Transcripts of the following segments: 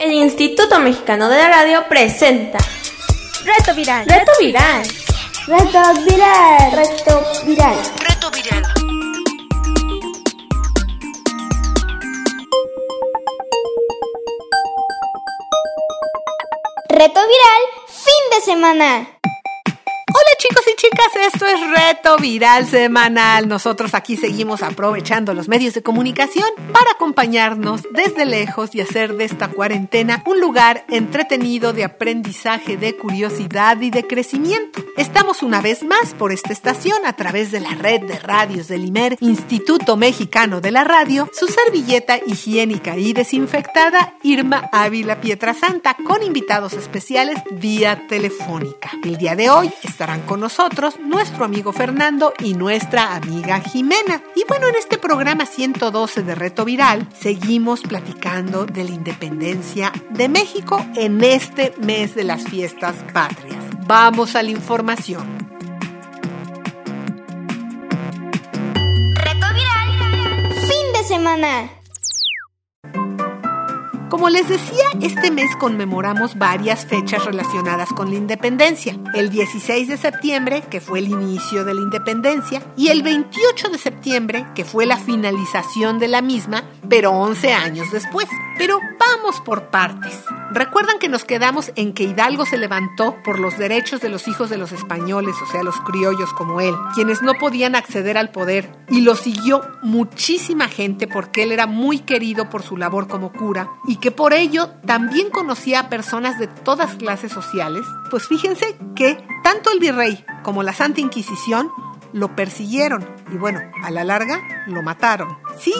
El Instituto Mexicano de la Radio presenta Reto Viral. Reto Viral. Reto Viral. Reto Viral. Reto Viral. Reto Viral, fin de semana. Esto es Reto Viral Semanal. Nosotros aquí seguimos aprovechando los medios de comunicación para acompañarnos desde lejos y hacer de esta cuarentena un lugar entretenido de aprendizaje, de curiosidad y de crecimiento. Estamos una vez más por esta estación a través de la red de radios del IMER, Instituto Mexicano de la Radio, su servilleta higiénica y desinfectada Irma Ávila Pietrasanta con invitados especiales vía telefónica. El día de hoy estarán con nosotros nuestro amigo Fernando y nuestra amiga Jimena. Y bueno, en este programa 112 de Reto Viral seguimos platicando de la independencia de México en este mes de las fiestas patrias. Vamos a la información. Reto Viral, fin de semana. Como les decía, este mes conmemoramos varias fechas relacionadas con la independencia. El 16 de septiembre, que fue el inicio de la independencia, y el 28 de septiembre, que fue la finalización de la misma, pero 11 años después. Pero vamos por partes. Recuerdan que nos quedamos en que Hidalgo se levantó por los derechos de los hijos de los españoles, o sea, los criollos como él, quienes no podían acceder al poder, y lo siguió muchísima gente porque él era muy querido por su labor como cura y que por ello también conocía a personas de todas clases sociales. Pues fíjense que tanto el virrey como la Santa Inquisición lo persiguieron y bueno, a la larga lo mataron. Sí,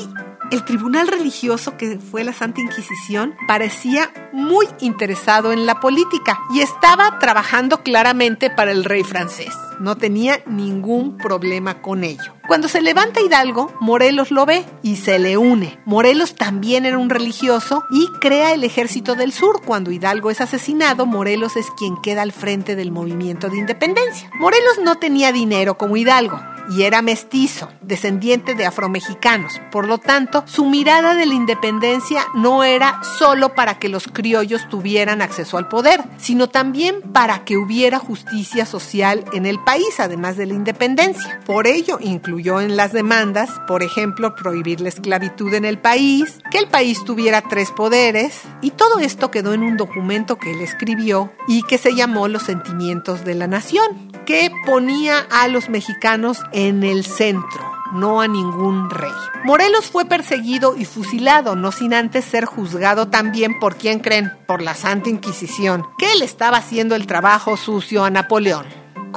el tribunal religioso que fue la Santa Inquisición parecía muy interesado en la política y estaba trabajando claramente para el rey francés. No tenía ningún problema con ello. Cuando se levanta Hidalgo, Morelos lo ve y se le une. Morelos también era un religioso y crea el ejército del sur. Cuando Hidalgo es asesinado, Morelos es quien queda al frente del movimiento de independencia. Morelos no tenía dinero como Hidalgo y era mestizo, descendiente de afromexicanos. Por lo tanto, su mirada de la independencia no era solo para que los criollos tuvieran acceso al poder, sino también para que hubiera justicia social en el país, además de la independencia. Por ello, en las demandas, por ejemplo, prohibir la esclavitud en el país, que el país tuviera tres poderes, y todo esto quedó en un documento que él escribió y que se llamó Los sentimientos de la nación, que ponía a los mexicanos en el centro, no a ningún rey. Morelos fue perseguido y fusilado, no sin antes ser juzgado también por quién creen, por la Santa Inquisición, que él estaba haciendo el trabajo sucio a Napoleón.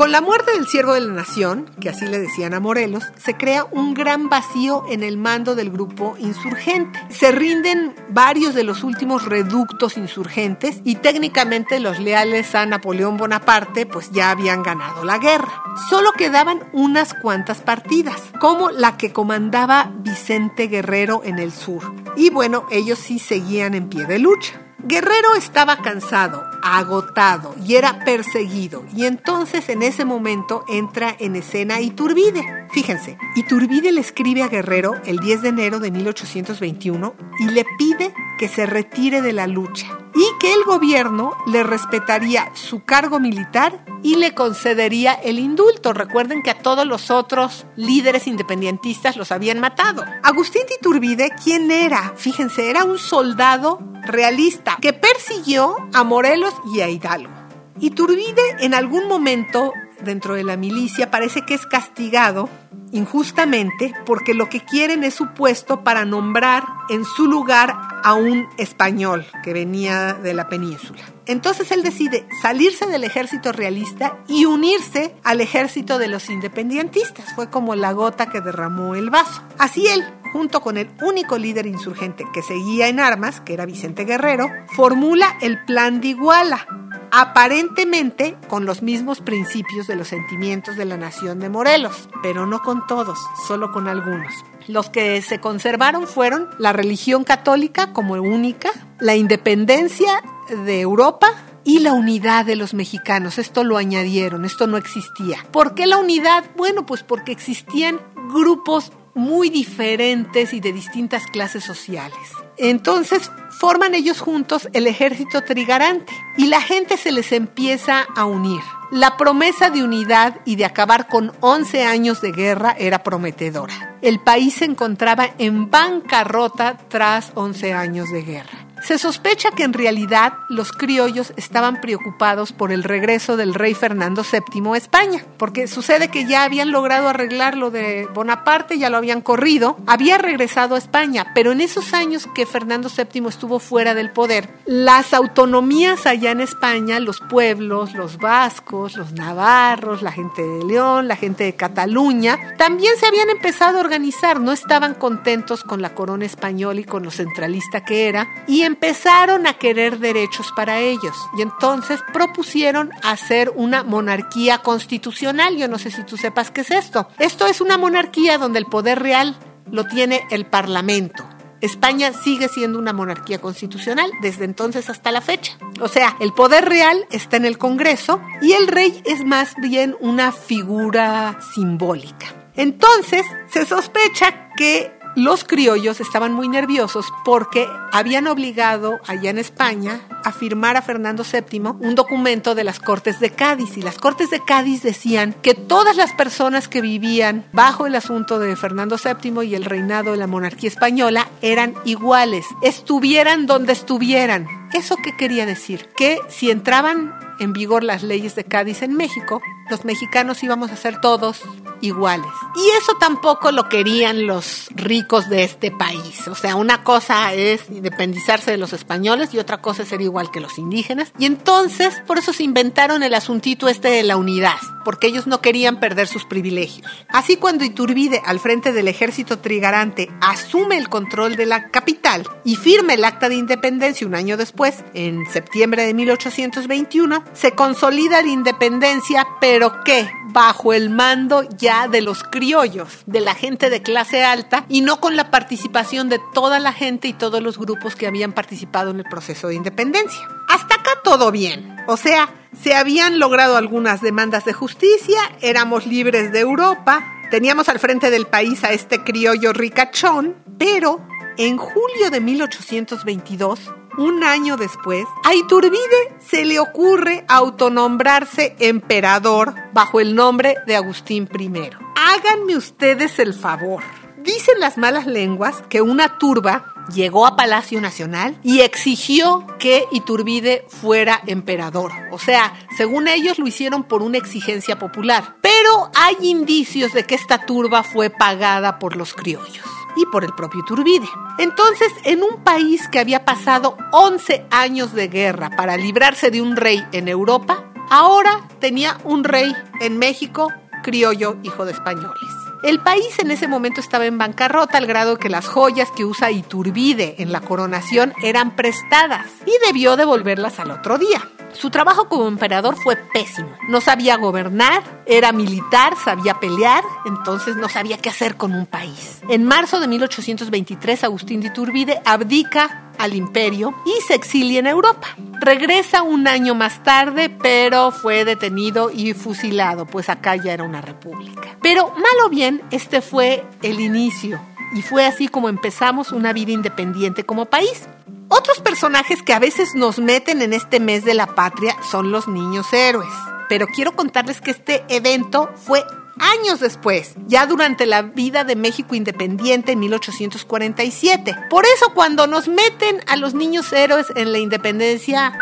Con la muerte del siervo de la nación, que así le decían a Morelos, se crea un gran vacío en el mando del grupo insurgente. Se rinden varios de los últimos reductos insurgentes y técnicamente los leales a Napoleón Bonaparte pues ya habían ganado la guerra. Solo quedaban unas cuantas partidas, como la que comandaba Vicente Guerrero en el sur. Y bueno, ellos sí seguían en pie de lucha. Guerrero estaba cansado, agotado y era perseguido. Y entonces en ese momento entra en escena Iturbide. Fíjense, Iturbide le escribe a Guerrero el 10 de enero de 1821 y le pide que se retire de la lucha y que el gobierno le respetaría su cargo militar y le concedería el indulto. Recuerden que a todos los otros líderes independentistas los habían matado. Agustín de Iturbide, ¿quién era? Fíjense, era un soldado realista que persiguió a Morelos y a Hidalgo. Iturbide en algún momento dentro de la milicia parece que es castigado injustamente porque lo que quieren es su puesto para nombrar en su lugar a un español que venía de la península. Entonces él decide salirse del ejército realista y unirse al ejército de los independentistas. Fue como la gota que derramó el vaso. Así él, junto con el único líder insurgente que seguía en armas, que era Vicente Guerrero, formula el Plan de Iguala, aparentemente con los mismos principios de los sentimientos de la nación de Morelos, pero no con todos, solo con algunos. Los que se conservaron fueron la religión católica como única, la independencia de Europa y la unidad de los mexicanos. Esto lo añadieron, esto no existía. ¿Por qué la unidad? Bueno, pues porque existían grupos muy diferentes y de distintas clases sociales. Entonces forman ellos juntos el ejército trigarante y la gente se les empieza a unir. La promesa de unidad y de acabar con 11 años de guerra era prometedora. El país se encontraba en bancarrota tras 11 años de guerra. Se sospecha que en realidad los criollos estaban preocupados por el regreso del rey Fernando VII a España, porque sucede que ya habían logrado arreglar lo de Bonaparte, ya lo habían corrido, había regresado a España, pero en esos años que Fernando VII estuvo fuera del poder, las autonomías allá en España, los pueblos, los vascos, los navarros, la gente de León, la gente de Cataluña, también se habían empezado a organizar, no estaban contentos con la corona española y con lo centralista que era, y empezaron a querer derechos para ellos y entonces propusieron hacer una monarquía constitucional. Yo no sé si tú sepas qué es esto. Esto es una monarquía donde el poder real lo tiene el Parlamento. España sigue siendo una monarquía constitucional desde entonces hasta la fecha. O sea, el poder real está en el Congreso y el rey es más bien una figura simbólica. Entonces, se sospecha que los criollos estaban muy nerviosos porque habían obligado allá en España a firmar a Fernando VII un documento de las Cortes de Cádiz y las Cortes de Cádiz decían que todas las personas que vivían bajo el asunto de Fernando VII y el reinado de la monarquía española eran iguales, estuvieran donde estuvieran. ¿Eso qué quería decir? Que si entraban en vigor las leyes de Cádiz en México, los mexicanos íbamos a ser todos iguales. Y eso tampoco lo querían los ricos de este país. O sea, una cosa es independizarse de los españoles y otra cosa es ser igual que los indígenas. Y entonces, por eso se inventaron el asuntito este de la unidad, porque ellos no querían perder sus privilegios. Así cuando Iturbide, al frente del ejército trigarante, asume el control de la capital y firma el acta de independencia un año después, en septiembre de 1821, se consolida la independencia, pero ¿qué? Bajo el mando ya de los criollos, de la gente de clase alta y no con la participación de toda la gente y todos los grupos que habían participado en el proceso de independencia. Hasta acá todo bien. O sea, se habían logrado algunas demandas de justicia, éramos libres de Europa, teníamos al frente del país a este criollo ricachón, pero en julio de 1822 un año después, a Iturbide se le ocurre autonombrarse emperador bajo el nombre de Agustín I. Háganme ustedes el favor. Dicen las malas lenguas que una turba llegó a Palacio Nacional y exigió que Iturbide fuera emperador. O sea, según ellos lo hicieron por una exigencia popular. Pero hay indicios de que esta turba fue pagada por los criollos y por el propio Iturbide. Entonces, en un país que había pasado 11 años de guerra para librarse de un rey en Europa, ahora tenía un rey en México, criollo, hijo de españoles. El país en ese momento estaba en bancarrota al grado que las joyas que usa Iturbide en la coronación eran prestadas y debió devolverlas al otro día. Su trabajo como emperador fue pésimo. No sabía gobernar, era militar, sabía pelear, entonces no sabía qué hacer con un país. En marzo de 1823, Agustín de Iturbide abdica al imperio y se exilia en Europa. Regresa un año más tarde, pero fue detenido y fusilado, pues acá ya era una república. Pero mal o bien, este fue el inicio y fue así como empezamos una vida independiente como país. Otros personajes que a veces nos meten en este mes de la patria son los niños héroes. Pero quiero contarles que este evento fue años después, ya durante la vida de México independiente en 1847. Por eso cuando nos meten a los niños héroes en la independencia...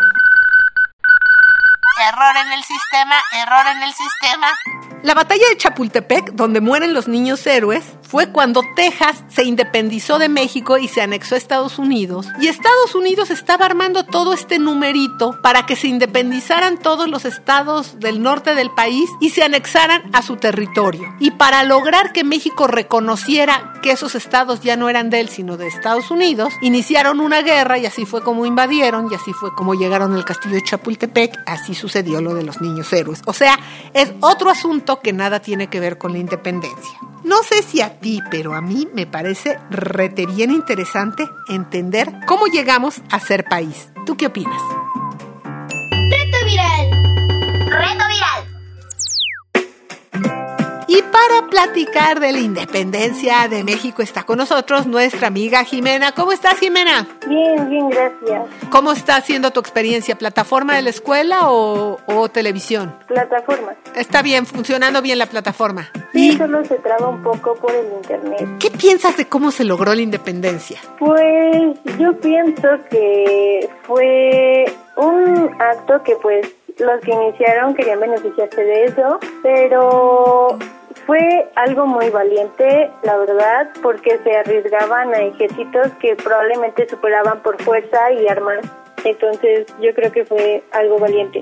Error en el sistema, error en el sistema. La batalla de Chapultepec, donde mueren los niños héroes, fue cuando Texas se independizó de México y se anexó a Estados Unidos. Y Estados Unidos estaba armando todo este numerito para que se independizaran todos los estados del norte del país y se anexaran a su territorio. Y para lograr que México reconociera que esos estados ya no eran de él, sino de Estados Unidos, iniciaron una guerra y así fue como invadieron y así fue como llegaron al castillo de Chapultepec. Así sucedió lo de los niños héroes. O sea, es otro asunto que nada tiene que ver con la independencia. No sé si a pero a mí me parece rete bien interesante entender cómo llegamos a ser país. ¿Tú qué opinas? Platicar de la independencia de México está con nosotros nuestra amiga Jimena. ¿Cómo estás, Jimena? Bien, bien, gracias. ¿Cómo está haciendo tu experiencia? ¿Plataforma de la escuela o, o televisión? Plataforma. Está bien, funcionando bien la plataforma. Sí, ¿Y solo se traba un poco por el internet. qué piensas de cómo se logró la independencia? Pues yo pienso que fue un acto que pues los que iniciaron querían beneficiarse de eso, pero fue algo muy valiente, la verdad, porque se arriesgaban a ejércitos que probablemente superaban por fuerza y armas. Entonces yo creo que fue algo valiente.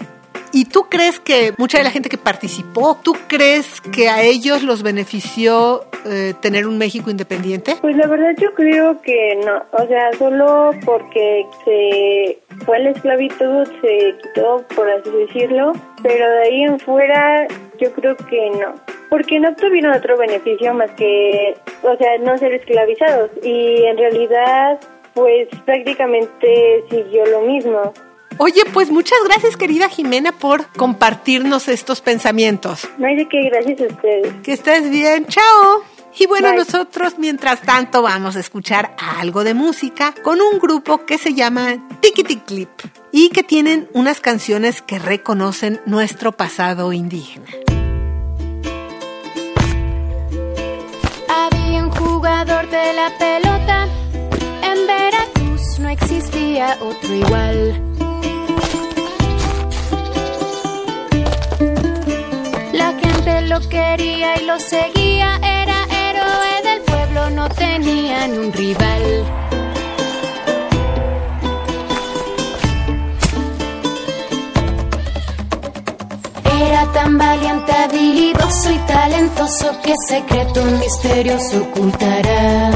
¿Y tú crees que mucha de la gente que participó, tú crees que a ellos los benefició eh, tener un México independiente? Pues la verdad yo creo que no, o sea, solo porque se fue la esclavitud, se quitó, por así decirlo, pero de ahí en fuera yo creo que no, porque no obtuvieron otro beneficio más que, o sea, no ser esclavizados y en realidad pues prácticamente siguió lo mismo. Oye, pues muchas gracias querida Jimena por compartirnos estos pensamientos. No hay de qué, gracias a ustedes. Que estés bien, chao. Y bueno, Bye. nosotros mientras tanto vamos a escuchar algo de música con un grupo que se llama Tikiti Clip y que tienen unas canciones que reconocen nuestro pasado indígena. Había un jugador de la pelota. En Veracruz no existía otro igual. Lo quería y lo seguía. Era héroe del pueblo, no tenía ni un rival. Era tan valiente, habilidoso y talentoso que secreto misterioso ocultará.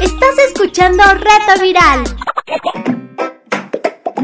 Estás escuchando Reto Viral.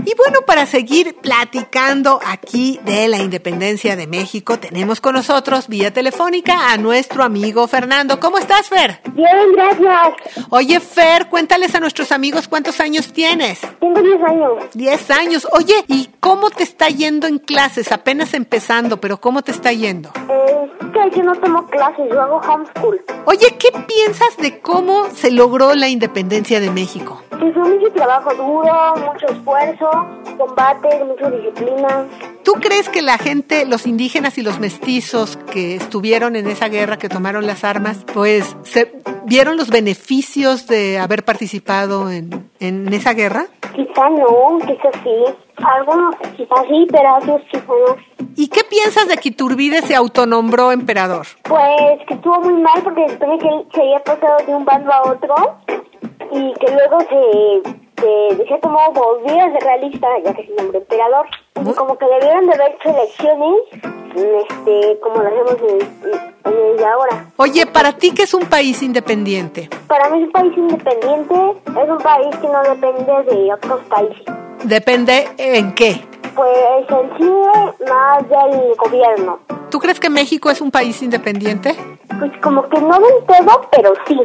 Y bueno, para seguir platicando aquí de la independencia de México, tenemos con nosotros vía telefónica a nuestro amigo Fernando. ¿Cómo estás, Fer? Bien, gracias. Oye, Fer, cuéntales a nuestros amigos cuántos años tienes. Tengo 10 años. 10 años. Oye, ¿y cómo te está yendo en clases? Apenas empezando, pero ¿cómo te está yendo? Eh, que yo no tomo clases, yo hago homeschool. Oye, ¿qué piensas de cómo se logró la independencia de México? Que fue mucho trabajo duro, mucho esfuerzo, combate, mucha disciplina. ¿Tú crees que la gente, los indígenas y los mestizos que estuvieron en esa guerra, que tomaron las armas, pues se vieron los beneficios de haber participado en, en esa guerra? Quizá no, quizá sí. Algunos quizá sí, pero otros quizá no. ¿Y qué piensas de que Iturbide se autonombró emperador? Pues que estuvo muy mal porque después que él se había pasado de un bando a otro y que luego se, se de cierto modo volvió realista ya que se nombró emperador. Y como que debieron de haber hecho elecciones este, como lo hacemos en, en ahora. Oye, ¿para ti qué es un país independiente? Para mí un país independiente es un país que no depende de otros países. Depende en qué. Pues en sí más del gobierno. ¿Tú crees que México es un país independiente? Pues como que no del todo, pero sí.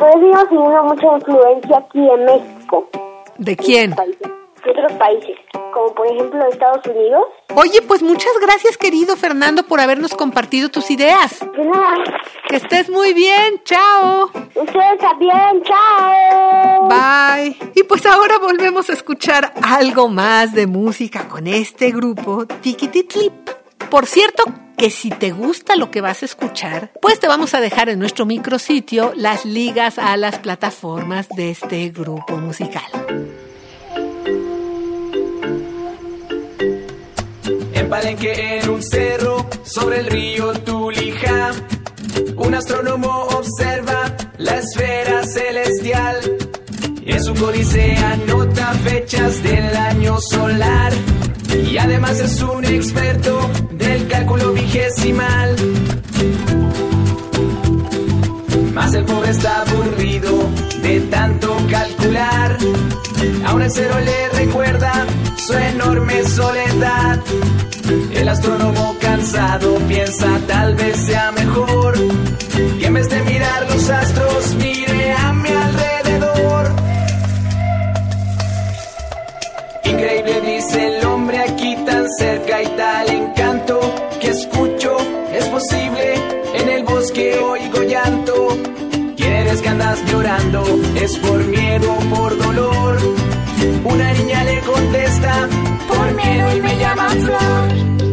Todavía seguimos teniendo mucha influencia aquí en México. ¿De quién? De otros países, como por ejemplo Estados Unidos. Oye, pues muchas gracias, querido Fernando, por habernos compartido tus ideas. De nada. Que estés muy bien. Chao. Ustedes también, chao. Bye. Y pues ahora volvemos a escuchar algo más de música con este grupo Tikititlip. Por cierto, que si te gusta lo que vas a escuchar, pues te vamos a dejar en nuestro micrositio las ligas a las plataformas de este grupo musical. En Palenque, en un cerro, sobre el río Tulija, un astrónomo observa la esfera celestial. En su códice anota fechas del año solar y además es un experto del cálculo Mas el pobre está aburrido de tanto calcular. Aún el cero le recuerda su enorme soledad. El astrónomo cansado piensa tal vez sea mejor que en vez de mirar los astros mire a mi alrededor. Increíble dice el hombre aquí tan cerca y tal encanto Quieres que andas llorando, es por miedo o por dolor. Una niña le contesta, por miedo y me llaman flor.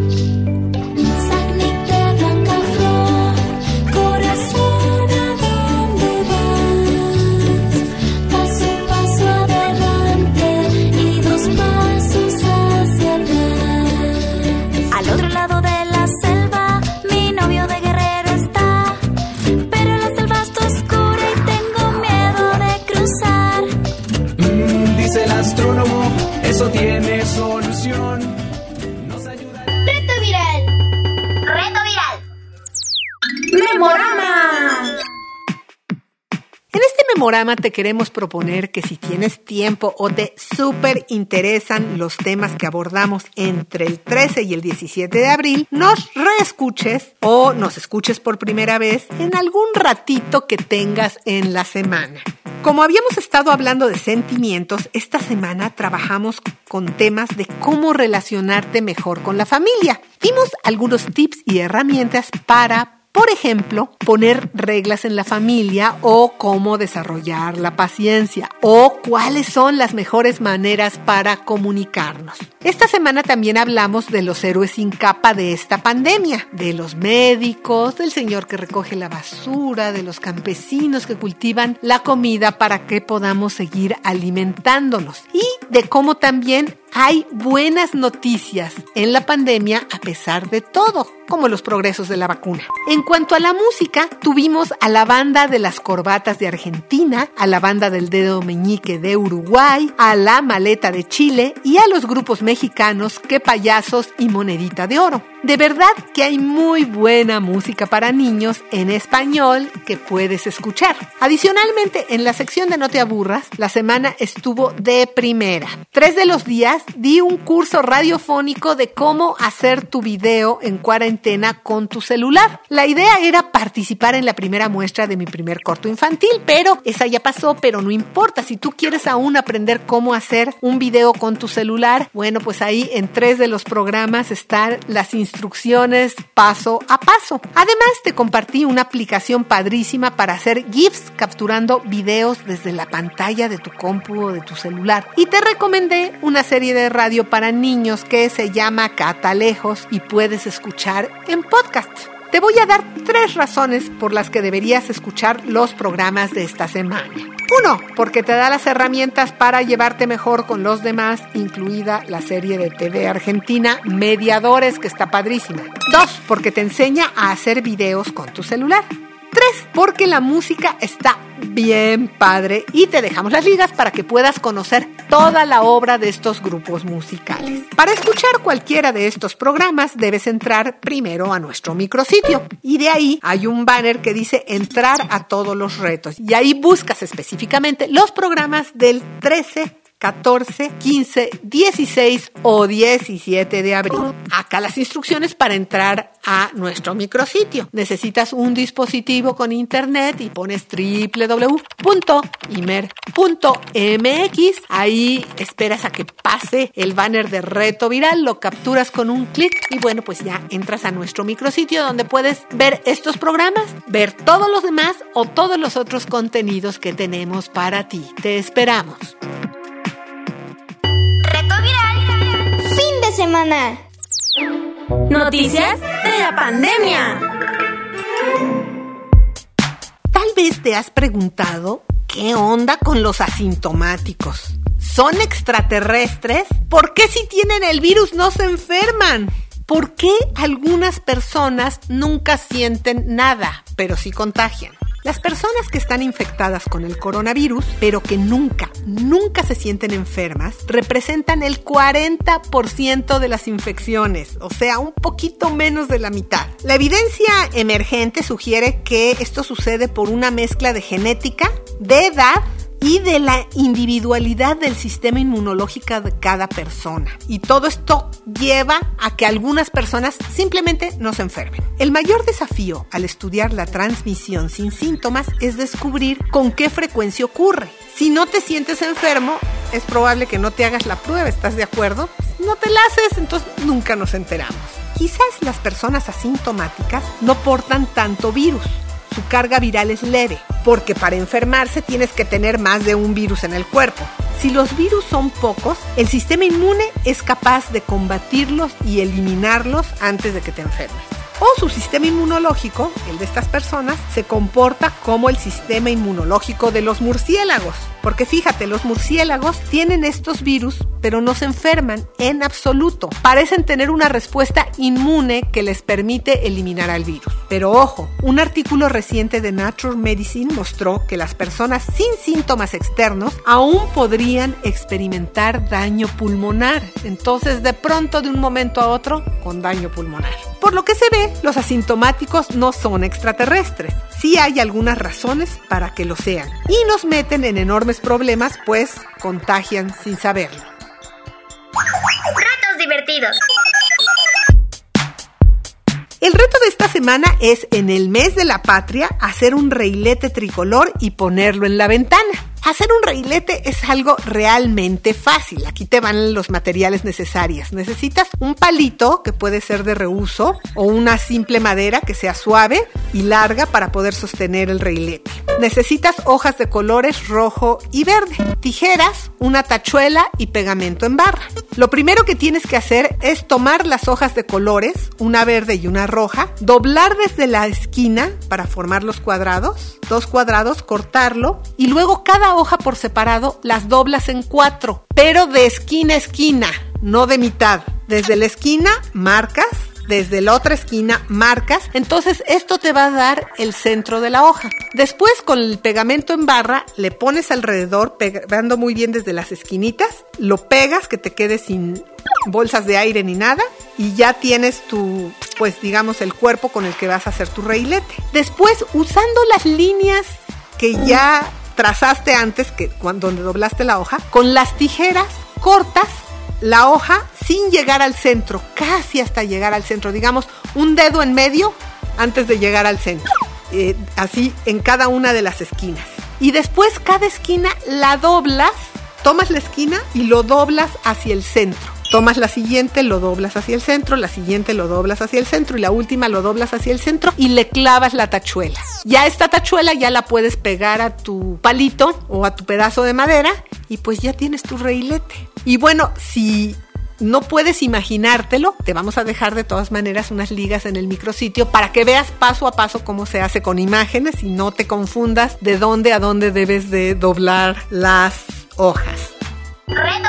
Memorama te queremos proponer que si tienes tiempo o te súper interesan los temas que abordamos entre el 13 y el 17 de abril, nos reescuches o nos escuches por primera vez en algún ratito que tengas en la semana. Como habíamos estado hablando de sentimientos, esta semana trabajamos con temas de cómo relacionarte mejor con la familia. Dimos algunos tips y herramientas para por ejemplo, poner reglas en la familia o cómo desarrollar la paciencia o cuáles son las mejores maneras para comunicarnos. Esta semana también hablamos de los héroes sin capa de esta pandemia, de los médicos, del señor que recoge la basura, de los campesinos que cultivan la comida para que podamos seguir alimentándonos y de cómo también hay buenas noticias en la pandemia a pesar de todo, como los progresos de la vacuna. En cuanto a la música, tuvimos a la banda de las corbatas de Argentina, a la banda del dedo meñique de Uruguay, a la maleta de Chile y a los grupos mexicanos Que Payasos y Monedita de Oro. De verdad que hay muy buena música para niños en español que puedes escuchar. Adicionalmente, en la sección de No te aburras, la semana estuvo de primera. Tres de los días di un curso radiofónico de cómo hacer tu video en cuarentena con tu celular. La idea era participar en la primera muestra de mi primer corto infantil, pero esa ya pasó, pero no importa. Si tú quieres aún aprender cómo hacer un video con tu celular, bueno, pues ahí en tres de los programas están las instrucciones paso a paso. Además, te compartí una aplicación padrísima para hacer GIFs capturando videos desde la pantalla de tu compu o de tu celular. Y te recomendé una serie de radio para niños que se llama Catalejos y puedes escuchar en podcast. Te voy a dar tres razones por las que deberías escuchar los programas de esta semana. Uno, porque te da las herramientas para llevarte mejor con los demás, incluida la serie de TV argentina Mediadores, que está padrísima. Dos, porque te enseña a hacer videos con tu celular. Tres, porque la música está bien padre y te dejamos las ligas para que puedas conocer toda la obra de estos grupos musicales. Para escuchar cualquiera de estos programas debes entrar primero a nuestro micrositio y de ahí hay un banner que dice entrar a todos los retos y ahí buscas específicamente los programas del 13 14, 15, 16 o 17 de abril. Acá las instrucciones para entrar a nuestro micrositio. Necesitas un dispositivo con internet y pones www.imer.mx. Ahí esperas a que pase el banner de reto viral, lo capturas con un clic y bueno, pues ya entras a nuestro micrositio donde puedes ver estos programas, ver todos los demás o todos los otros contenidos que tenemos para ti. Te esperamos. Semana. Noticias de la pandemia. Tal vez te has preguntado qué onda con los asintomáticos. ¿Son extraterrestres? ¿Por qué si tienen el virus no se enferman? ¿Por qué algunas personas nunca sienten nada, pero sí contagian? Las personas que están infectadas con el coronavirus, pero que nunca, nunca se sienten enfermas, representan el 40% de las infecciones, o sea, un poquito menos de la mitad. La evidencia emergente sugiere que esto sucede por una mezcla de genética, de edad, y de la individualidad del sistema inmunológico de cada persona. Y todo esto lleva a que algunas personas simplemente no se enfermen. El mayor desafío al estudiar la transmisión sin síntomas es descubrir con qué frecuencia ocurre. Si no te sientes enfermo, es probable que no te hagas la prueba, ¿estás de acuerdo? No te la haces, entonces nunca nos enteramos. Quizás las personas asintomáticas no portan tanto virus su carga viral es leve, porque para enfermarse tienes que tener más de un virus en el cuerpo. Si los virus son pocos, el sistema inmune es capaz de combatirlos y eliminarlos antes de que te enfermes o su sistema inmunológico, el de estas personas, se comporta como el sistema inmunológico de los murciélagos. Porque fíjate, los murciélagos tienen estos virus, pero no se enferman en absoluto. Parecen tener una respuesta inmune que les permite eliminar al virus. Pero ojo, un artículo reciente de Nature Medicine mostró que las personas sin síntomas externos aún podrían experimentar daño pulmonar. Entonces, de pronto, de un momento a otro, con daño pulmonar. Por lo que se ve, los asintomáticos no son extraterrestres. Sí hay algunas razones para que lo sean. Y nos meten en enormes problemas, pues contagian sin saberlo. Retos divertidos. El reto de esta semana es en el mes de la patria hacer un reilete tricolor y ponerlo en la ventana. Hacer un reilete es algo realmente fácil. Aquí te van los materiales necesarios. Necesitas un palito que puede ser de reuso o una simple madera que sea suave y larga para poder sostener el reilete. Necesitas hojas de colores rojo y verde, tijeras, una tachuela y pegamento en barra. Lo primero que tienes que hacer es tomar las hojas de colores, una verde y una roja, doblar desde la esquina para formar los cuadrados, dos cuadrados, cortarlo y luego cada hoja por separado las doblas en cuatro, pero de esquina a esquina, no de mitad. Desde la esquina marcas, desde la otra esquina marcas, entonces esto te va a dar el centro de la hoja. Después con el pegamento en barra le pones alrededor, pegando muy bien desde las esquinitas, lo pegas que te quede sin bolsas de aire ni nada y ya tienes tu, pues digamos, el cuerpo con el que vas a hacer tu reilete. Después, usando las líneas que ya trazaste antes, que cuando doblaste la hoja, con las tijeras cortas la hoja sin llegar al centro, casi hasta llegar al centro, digamos un dedo en medio antes de llegar al centro, eh, así en cada una de las esquinas. Y después cada esquina la doblas, tomas la esquina y lo doblas hacia el centro. Tomas la siguiente, lo doblas hacia el centro, la siguiente lo doblas hacia el centro y la última lo doblas hacia el centro y le clavas la tachuela. Ya esta tachuela ya la puedes pegar a tu palito o a tu pedazo de madera y pues ya tienes tu reilete. Y bueno, si no puedes imaginártelo, te vamos a dejar de todas maneras unas ligas en el micrositio para que veas paso a paso cómo se hace con imágenes y no te confundas de dónde a dónde debes de doblar las hojas. Reto.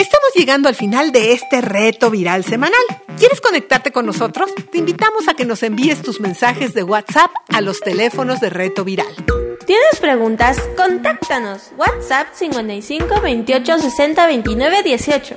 Estamos llegando al final de este reto viral semanal. ¿Quieres conectarte con nosotros? Te invitamos a que nos envíes tus mensajes de WhatsApp a los teléfonos de reto viral. ¿Tienes preguntas? Contáctanos. WhatsApp 55 28 60 29 18.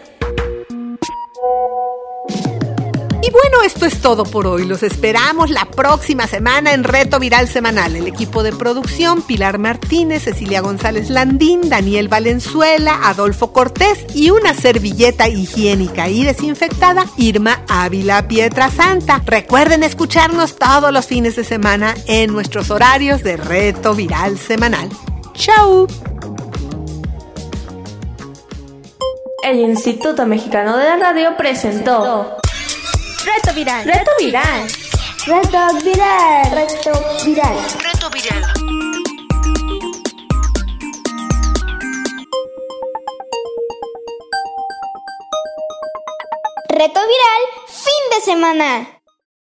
Y bueno, esto es todo por hoy. Los esperamos la próxima semana en Reto Viral Semanal. El equipo de producción, Pilar Martínez, Cecilia González Landín, Daniel Valenzuela, Adolfo Cortés y una servilleta higiénica y desinfectada, Irma Ávila Pietra Santa. Recuerden escucharnos todos los fines de semana en nuestros horarios de Reto Viral Semanal. ¡Chao! El Instituto Mexicano de la Radio presentó Reto Viral. Reto Viral. Reto viral. Reto viral. Reto Viral. Reto viral. Fin de semana.